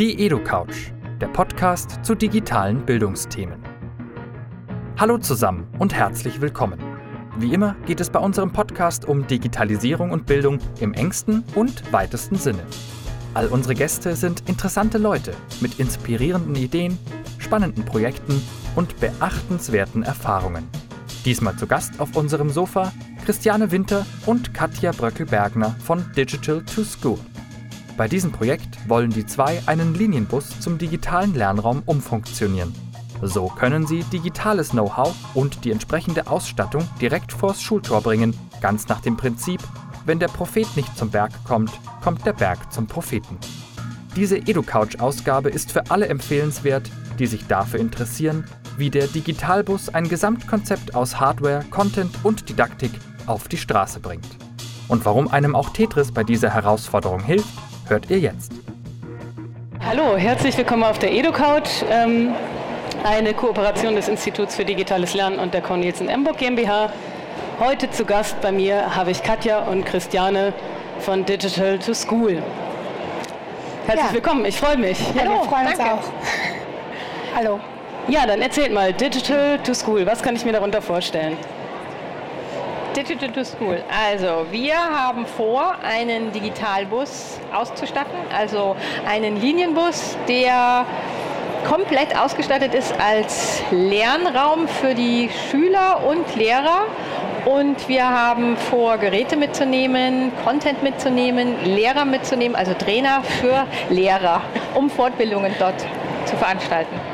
Die EduCouch, der Podcast zu digitalen Bildungsthemen. Hallo zusammen und herzlich willkommen. Wie immer geht es bei unserem Podcast um Digitalisierung und Bildung im engsten und weitesten Sinne. All unsere Gäste sind interessante Leute mit inspirierenden Ideen, spannenden Projekten und beachtenswerten Erfahrungen. Diesmal zu Gast auf unserem Sofa Christiane Winter und Katja Bröckel-Bergner von Digital to School. Bei diesem Projekt wollen die zwei einen Linienbus zum digitalen Lernraum umfunktionieren. So können sie digitales Know-how und die entsprechende Ausstattung direkt vors Schultor bringen, ganz nach dem Prinzip, wenn der Prophet nicht zum Berg kommt, kommt der Berg zum Propheten. Diese EduCouch-Ausgabe ist für alle empfehlenswert, die sich dafür interessieren, wie der Digitalbus ein Gesamtkonzept aus Hardware, Content und Didaktik auf die Straße bringt. Und warum einem auch Tetris bei dieser Herausforderung hilft, hört ihr jetzt. Hallo, herzlich willkommen auf der EduCouch, ähm, eine Kooperation des Instituts für Digitales Lernen und der Cornelsen Emburg GmbH. Heute zu Gast bei mir habe ich Katja und Christiane von Digital to School. Herzlich ja. willkommen, ich freue mich. Ja, Hallo, wir freuen danke. uns auch. Hallo. Ja, dann erzählt mal, Digital to School, was kann ich mir darunter vorstellen? Digital to School. Also wir haben vor, einen Digitalbus auszustatten, also einen Linienbus, der komplett ausgestattet ist als Lernraum für die Schüler und Lehrer. Und wir haben vor, Geräte mitzunehmen, Content mitzunehmen, Lehrer mitzunehmen, also Trainer für Lehrer, um Fortbildungen dort zu veranstalten.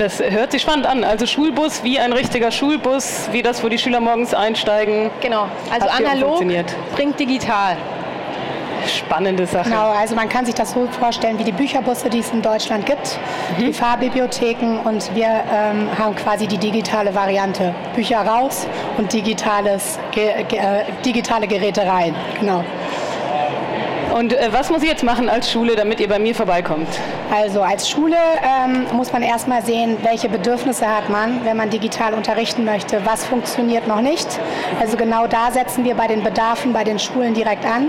Das hört sich spannend an. Also Schulbus wie ein richtiger Schulbus, wie das, wo die Schüler morgens einsteigen. Genau. Also analog bringt digital. Spannende Sache. Genau, also man kann sich das so vorstellen wie die Bücherbusse, die es in Deutschland gibt, mhm. die Fahrbibliotheken und wir ähm, haben quasi die digitale Variante. Bücher raus und digitales, ge, ge, äh, digitale Geräte rein. Genau. Und äh, was muss ich jetzt machen als Schule, damit ihr bei mir vorbeikommt? Also als Schule ähm, muss man erstmal sehen, welche Bedürfnisse hat man, wenn man digital unterrichten möchte. Was funktioniert noch nicht? Also genau da setzen wir bei den Bedarfen bei den Schulen direkt an.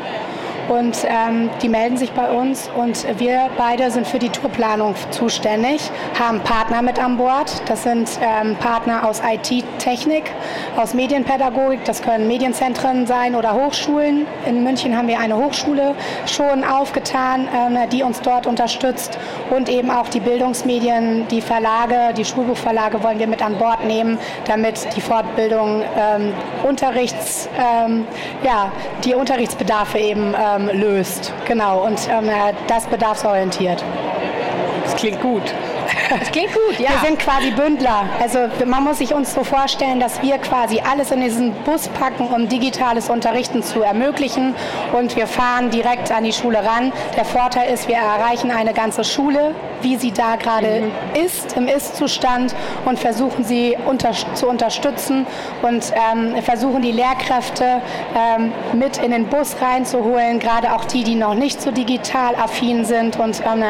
Und ähm, die melden sich bei uns und wir beide sind für die Tourplanung zuständig, haben Partner mit an Bord. Das sind ähm, Partner aus IT-Technik, aus Medienpädagogik, das können Medienzentren sein oder Hochschulen. In München haben wir eine Hochschule schon aufgetan, ähm, die uns dort unterstützt und eben auch die Bildungsmedien, die Verlage, die Schulbuchverlage wollen wir mit an Bord nehmen, damit die Fortbildung ähm, Unterrichts, ähm, ja, die Unterrichtsbedarfe eben ähm, löst. Genau, und ähm, das bedarfsorientiert. Das klingt gut. Das klingt gut, ja. Wir sind quasi Bündler. Also man muss sich uns so vorstellen, dass wir quasi alles in diesen Bus packen, um digitales Unterrichten zu ermöglichen. Und wir fahren direkt an die Schule ran. Der Vorteil ist, wir erreichen eine ganze Schule, wie sie da gerade mhm. ist, im Ist-Zustand und versuchen sie unter, zu unterstützen und ähm, versuchen die Lehrkräfte ähm, mit in den Bus reinzuholen, gerade auch die, die noch nicht so digital affin sind und ähm,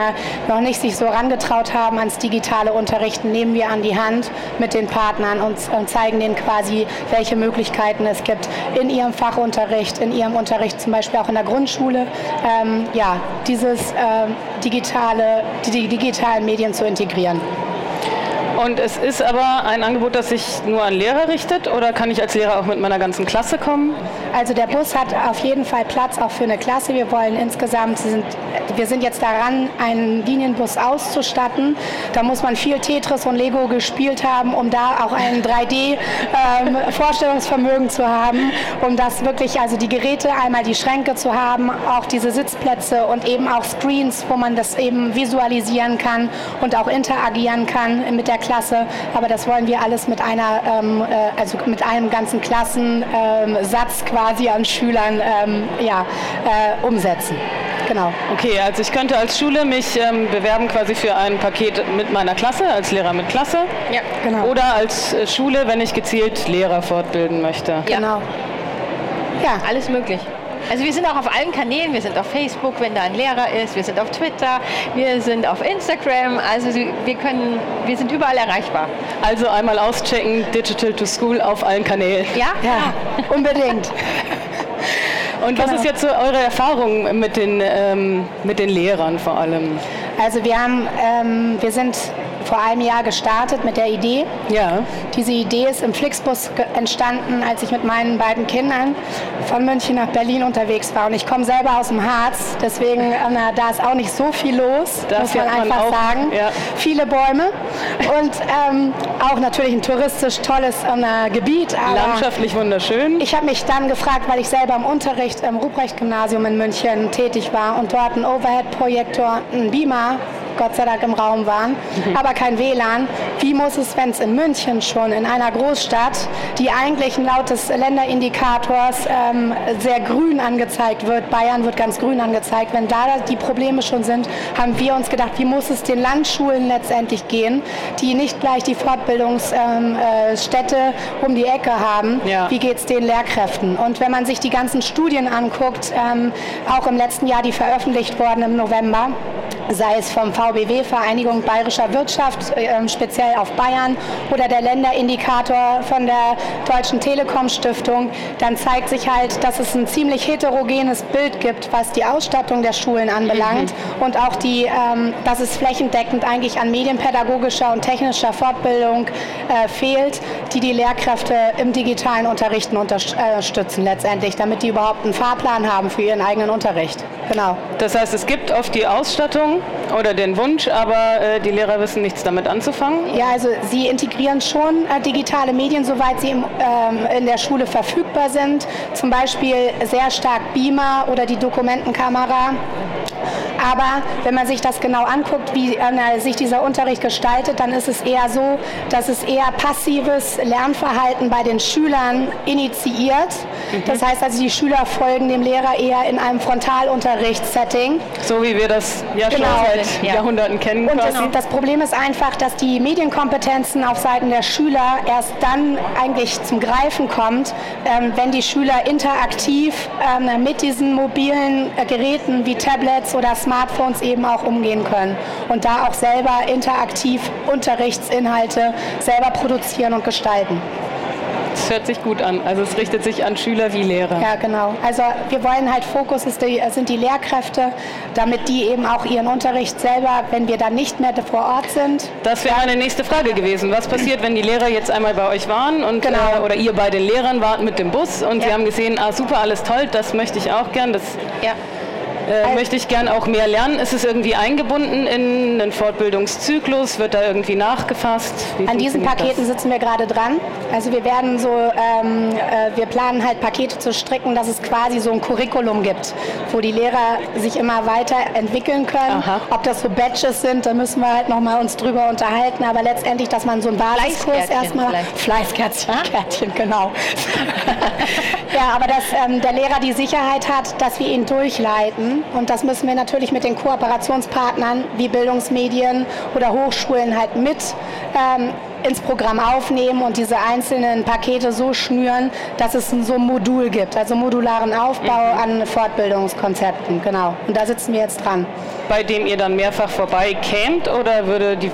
noch nicht sich so rangetraut haben ans digitale Unterrichten, nehmen wir an die Hand mit den Partnern und, und zeigen denen quasi, welche Möglichkeiten es gibt in ihrem Fachunterricht, in ihrem Unterricht zum Beispiel auch in der Grundschule, ähm, ja, dieses ähm, digitale, die, die digitalen Medien zu integrieren. Und es ist aber ein Angebot, das sich nur an Lehrer richtet oder kann ich als Lehrer auch mit meiner ganzen Klasse kommen? Also der Bus hat auf jeden Fall Platz auch für eine Klasse. Wir wollen insgesamt, sind, wir sind jetzt daran, einen Linienbus auszustatten. Da muss man viel Tetris und Lego gespielt haben, um da auch ein 3D-Vorstellungsvermögen ähm, zu haben, um das wirklich, also die Geräte, einmal die Schränke zu haben, auch diese Sitzplätze und eben auch Screens, wo man das eben visualisieren kann und auch interagieren kann mit der Klasse. Klasse, aber das wollen wir alles mit einer, ähm, äh, also mit einem ganzen Klassensatz ähm, quasi an Schülern ähm, ja, äh, umsetzen. Genau. Okay, also ich könnte als Schule mich ähm, bewerben quasi für ein Paket mit meiner Klasse, als Lehrer mit Klasse. Ja, genau. Oder als äh, Schule, wenn ich gezielt Lehrer fortbilden möchte. Ja. Genau. Ja, alles möglich. Also wir sind auch auf allen Kanälen, wir sind auf Facebook, wenn da ein Lehrer ist, wir sind auf Twitter, wir sind auf Instagram, also wir können, wir sind überall erreichbar. Also einmal auschecken, Digital to School auf allen Kanälen. Ja, ja unbedingt. Und was genau. ist jetzt so eure Erfahrung mit den, ähm, mit den Lehrern vor allem? Also wir haben, ähm, wir sind vor einem Jahr gestartet mit der Idee. Ja. Diese Idee ist im Flixbus entstanden, als ich mit meinen beiden Kindern von München nach Berlin unterwegs war. Und ich komme selber aus dem Harz, deswegen na, da ist auch nicht so viel los, Da muss man man einfach auch, sagen. ja. Viele Bäume und ähm, auch natürlich ein touristisch tolles äh, Gebiet. Aber Landschaftlich wunderschön. ich habe mich dann gefragt, weil ich selber im Unterricht im Ruprecht-Gymnasium in München tätig war und dort ein Overhead-Projektor, ein Beamer, Gott sei Dank im Raum waren, aber kein WLAN. Wie muss es, wenn es in München schon, in einer Großstadt, die eigentlich laut des Länderindikators ähm, sehr grün angezeigt wird, Bayern wird ganz grün angezeigt, wenn da die Probleme schon sind, haben wir uns gedacht, wie muss es den Landschulen letztendlich gehen, die nicht gleich die Fortbildungsstätte ähm, äh, um die Ecke haben, Ja. wie geht es den Lehrkräften? Und wenn man sich die ganzen Studien anguckt, ähm, auch im letzten Jahr, die veröffentlicht wurden im November, sei es vom VBW, Vereinigung Bayerischer Wirtschaft, ähm, speziell auf Bayern, oder der Länderindikator von der Deutschen Telekom Stiftung, dann zeigt sich halt, dass es ein ziemlich heterogenes Bild gibt, was die Ausstattung der Schulen anbelangt und auch die, ähm, dass es flächendeckend eigentlich an medienpädagogischer und technischer Fortbildung äh, fehlt, die die Lehrkräfte im digitalen Unterrichten unterstützen letztendlich, damit die überhaupt einen Fahrplan haben für ihren eigenen Unterricht. Genau. Das heißt, es gibt oft die Ausstattung oder den Wunsch, aber äh, die Lehrer wissen nichts damit anzufangen. Ja, also sie integrieren schon äh, digitale Medien, soweit sie im, ähm, in der Schule verfügbar sind. Zum Beispiel sehr stark Beamer oder die Dokumentenkamera. Aber wenn man sich das genau anguckt, wie äh, sich dieser Unterricht gestaltet, dann ist es eher so, dass es eher passives Lernverhalten bei den Schülern initiiert. Das heißt also, die Schüler folgen dem Lehrer eher in einem Frontalunterrichtssetting. So wie wir das ja schon Genau. seit Ja. Jahrhunderten kennen. Und das, das Problem ist einfach, dass die Medienkompetenzen auf Seiten der Schüler erst dann eigentlich zum Greifen kommt, ähm, wenn die Schüler interaktiv ähm, mit diesen mobilen äh, Geräten wie Tablets oder Smartphones eben auch umgehen können und da auch selber interaktiv Unterrichtsinhalte selber produzieren und gestalten. Das hört sich gut an. Also es richtet sich an Schüler wie Lehrer. Ja, genau. Also wir wollen halt Fokus ist die, sind die Lehrkräfte, damit die eben auch ihren Unterricht selber, wenn wir dann nicht mehr vor Ort sind, Das wäre meine nächste Frage gewesen. Was passiert, wenn die Lehrer jetzt einmal bei euch waren und Genau. äh, oder ihr bei den Lehrern wart mit dem Bus und sie Ja. haben gesehen, ah super, alles toll, das möchte ich auch gern, das Ja. Äh, möchte ich gern auch mehr lernen. Ist es irgendwie eingebunden in einen Fortbildungszyklus? Wird da irgendwie nachgefasst? Wie An diesen Paketen sitzen wir gerade dran. Also wir werden so, ähm, äh, wir planen halt Pakete zu stricken, dass es quasi so ein Curriculum gibt, wo die Lehrer sich immer weiter entwickeln können. Aha. Ob das so Badges sind, da müssen wir halt noch mal uns drüber unterhalten. Aber letztendlich, dass man so einen Basiskurs erstmal. Fleißkärtchen, Kärtchen, genau. ja, aber dass ähm, der Lehrer die Sicherheit hat, dass wir ihn durchleiten. Und das müssen wir natürlich mit den Kooperationspartnern wie Bildungsmedien oder Hochschulen halt mit ähm, ins Programm aufnehmen und diese einzelnen Pakete so schnüren, dass es so ein Modul gibt, also modularen Aufbau an Fortbildungskonzepten, genau. Und da sitzen wir jetzt dran. Bei dem ihr dann mehrfach vorbei kämt oder würde die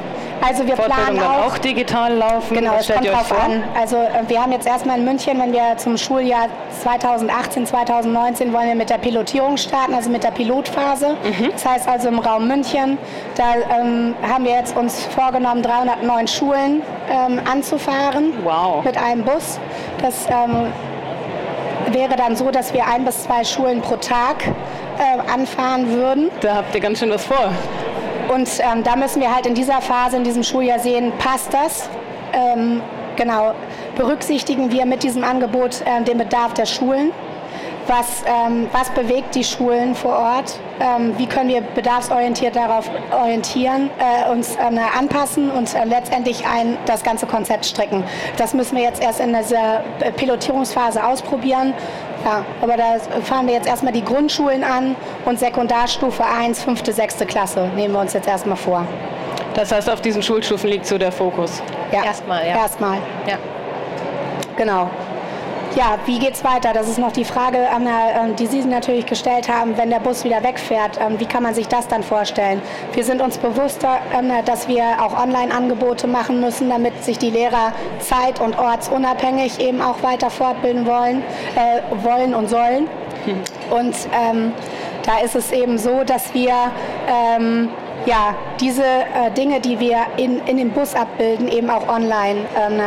Also wir Fortbildung planen auch, auch digital laufen? Genau, es kommt drauf an. Also äh, wir haben jetzt erstmal in München, wenn wir zum Schuljahr 2018, 2019 wollen wir mit der Pilotierung starten, also mit der Pilotphase. Mhm. Das heißt also im Raum München, da ähm, haben wir jetzt uns vorgenommen, 309 Schulen ähm, anzufahren Wow. mit einem Bus. Das ähm, wäre dann so, dass wir ein bis zwei Schulen pro Tag äh, anfahren würden. Da habt ihr ganz schön was vor. Und ähm, da müssen wir halt in dieser Phase, in diesem Schuljahr sehen, passt das? Ähm, genau. Berücksichtigen wir mit diesem Angebot ähm, den Bedarf der Schulen? Was, ähm, was bewegt die Schulen vor Ort? Ähm, wie können wir bedarfsorientiert darauf orientieren, äh, uns ähm, anpassen und äh, letztendlich ein, das ganze Konzept stricken? Das müssen wir jetzt erst in dieser äh, Pilotierungsphase ausprobieren. Ja, aber da fahren wir jetzt erstmal die Grundschulen an und Sekundarstufe 1, 5., 6. Klasse nehmen wir uns jetzt erstmal vor. Das heißt, auf diesen Schulstufen liegt so der Fokus. Ja, Erstmal, ja. Erstmal, Ja. genau. Ja, wie geht's weiter? Das ist noch die Frage, ähm, die Sie natürlich gestellt haben, wenn der Bus wieder wegfährt. ähm, Wie kann man sich das dann vorstellen? Wir sind uns bewusst, dass wir auch Online-Angebote machen müssen, damit sich die Lehrer zeit- und ortsunabhängig eben auch weiter fortbilden wollen, äh, wollen und sollen. Und ähm, da ist es eben so, dass wir ähm, ja, diese äh, Dinge, die wir in, in dem Bus abbilden, eben auch online ähm,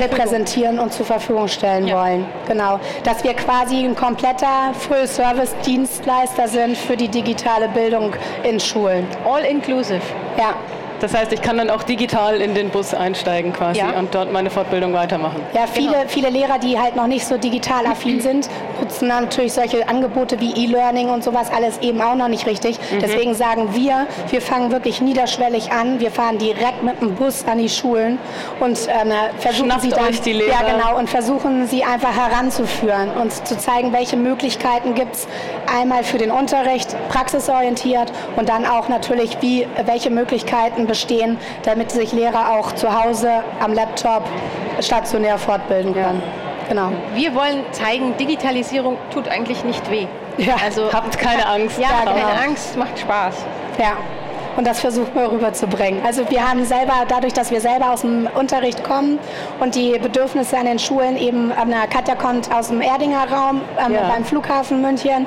repräsentieren und zur Verfügung stellen ja. wollen. Genau. Dass wir quasi ein kompletter Full-Service-Dienstleister sind für die digitale Bildung in Schulen. All inclusive. Ja. Das heißt, ich kann dann auch digital in den Bus einsteigen quasi ja. und dort meine Fortbildung weitermachen. Ja, viele, genau. viele Lehrer, die halt noch nicht so digital affin sind, nutzen natürlich solche Angebote wie E-Learning und sowas alles eben auch noch nicht richtig. Mhm. Deswegen sagen wir, wir fangen wirklich niederschwellig an. Wir fahren direkt mit dem Bus an die Schulen und ähm, versuchen Schnappt sie dann, euch die Lehrer. ja genau, und versuchen sie einfach heranzuführen und zu zeigen, welche Möglichkeiten gibt es einmal für den Unterricht, praxisorientiert und dann auch natürlich, wie, welche Möglichkeiten bestehen, damit sich Lehrer auch zu Hause am Laptop stationär fortbilden können. Ja. Genau. Wir wollen zeigen, Digitalisierung tut eigentlich nicht weh. Ja. Also habt keine Angst. Ja, keine genau. Angst, macht Spaß. Ja und das versuchen wir rüberzubringen. Also wir haben selber, dadurch, dass wir selber aus dem Unterricht kommen und die Bedürfnisse an den Schulen eben, ähm, Katja kommt aus dem Erdinger Raum ähm, ja. beim Flughafen München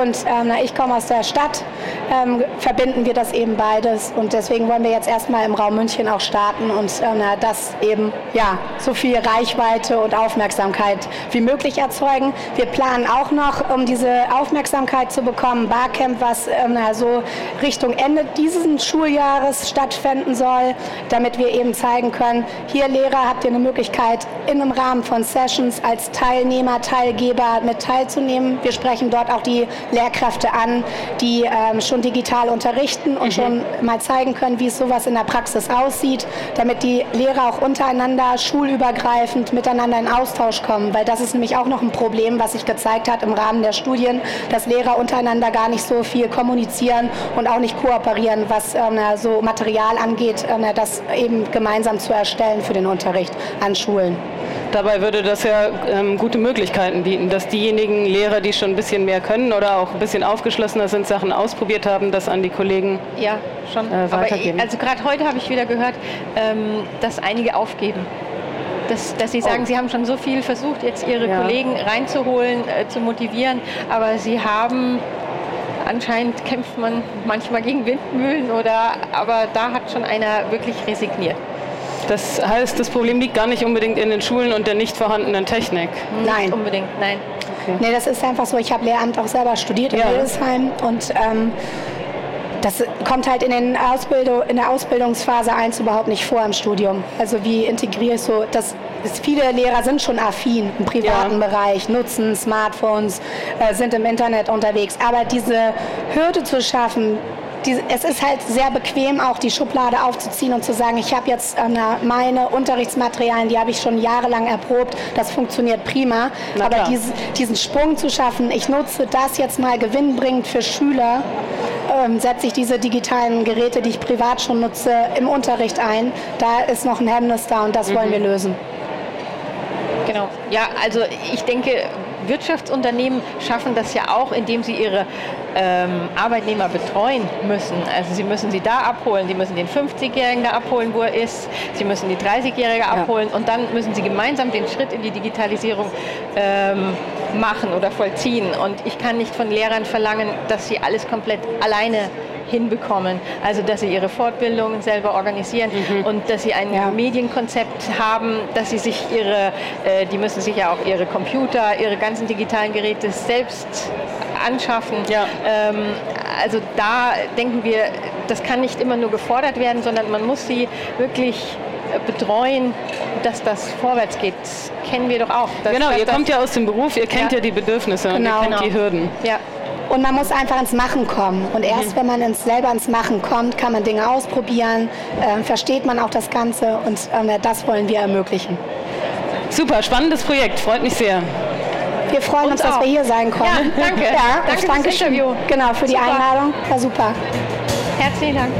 und ähm, ich komme aus der Stadt, ähm, verbinden wir das eben beides und deswegen wollen wir jetzt erstmal im Raum München auch starten und ähm, das eben ja so viel Reichweite und Aufmerksamkeit wie möglich erzeugen. Wir planen auch noch, um diese Aufmerksamkeit zu bekommen, Barcamp, was ähm, so Richtung Ende dieses Schuljahres stattfinden soll, damit wir eben zeigen können, hier Lehrer habt ihr eine Möglichkeit, in einem Rahmen von Sessions als Teilnehmer, Teilgeber mit teilzunehmen. Wir sprechen dort auch die Lehrkräfte an, die ähm, schon digital unterrichten und mhm. schon mal zeigen können, wie es sowas in der Praxis aussieht, damit die Lehrer auch untereinander schulübergreifend miteinander in Austausch kommen, weil das ist nämlich auch noch ein Problem, was sich gezeigt hat im Rahmen der Studien, dass Lehrer untereinander gar nicht so viel kommunizieren und auch nicht kooperieren, was ähm, so Material angeht, ähm, das eben gemeinsam zu erstellen für den Unterricht an Schulen. Dabei würde das ja ähm, gute Möglichkeiten bieten, dass diejenigen Lehrer, die schon ein bisschen mehr können oder auch ein bisschen aufgeschlossener sind, Sachen ausprobiert haben, das an die Kollegen ja, schon. Äh, weitergeben. Aber, also gerade heute habe ich wieder gehört, ähm, dass einige aufgeben. Dass, dass, sie sagen, oh. sie haben schon so viel versucht, jetzt ihre ja. Kollegen reinzuholen, äh, zu motivieren, aber sie haben Anscheinend kämpft man manchmal gegen Windmühlen oder, aber da hat schon einer wirklich resigniert. Das heißt, das Problem liegt gar nicht unbedingt in den Schulen und der nicht vorhandenen Technik. Nein. Nicht unbedingt, nein. Okay. Nee, das ist einfach so. Ich habe Lehramt auch selber studiert in ja. Hildesheim und ähm, das kommt halt in, den Ausbildung, in der Ausbildungsphase 1 überhaupt nicht vor im Studium. Also wie integriere ich so, das viele Lehrer sind schon affin im privaten ja. Bereich, nutzen Smartphones, äh, sind im Internet unterwegs. Aber diese Hürde zu schaffen, die, es ist halt sehr bequem, auch die Schublade aufzuziehen und zu sagen, ich habe jetzt äh, meine Unterrichtsmaterialien, die habe ich schon jahrelang erprobt, das funktioniert prima. Na Aber dies, diesen Sprung zu schaffen, ich nutze das jetzt mal gewinnbringend für Schüler, ähm, setze ich diese digitalen Geräte, die ich privat schon nutze, im Unterricht ein. Da ist noch ein Hemmnis da und das mhm. wollen wir lösen. Genau. Ja, also ich denke, Wirtschaftsunternehmen schaffen das ja auch, indem sie ihre ähm, Arbeitnehmer betreuen müssen. Also sie müssen sie da abholen, sie müssen den 50-Jährigen da abholen, wo er ist, sie müssen die 30-Jährige abholen ja. und dann müssen sie gemeinsam den Schritt in die Digitalisierung ähm, machen oder vollziehen. Und ich kann nicht von Lehrern verlangen, dass sie alles komplett alleine hinbekommen. Also dass sie ihre Fortbildungen selber organisieren mhm. und dass sie ein ja. Medienkonzept haben, dass sie sich ihre, äh, die müssen sich ja auch ihre Computer, ihre ganzen digitalen Geräte selbst anschaffen. Ja. Ähm, also da denken wir, das kann nicht immer nur gefordert werden, sondern man muss sie wirklich betreuen, dass das vorwärts geht. Das kennen wir doch auch. genau, ihr kommt ja aus dem Beruf, ihr kennt ja, ja die Bedürfnisse genau. und ihr genau. kennt genau. die Hürden. Ja. Und man muss einfach ins Machen kommen. Und erst mhm. wenn man ins, selber ins Machen kommt, kann man Dinge ausprobieren, äh, versteht man auch das Ganze und äh, das wollen wir ermöglichen. Super, spannendes Projekt, freut mich sehr. Wir freuen uns, uns dass wir hier sein konnten. Ja, danke. Ja, danke, danke Interview. Genau, für super. die Einladung. War super. Herzlichen Dank.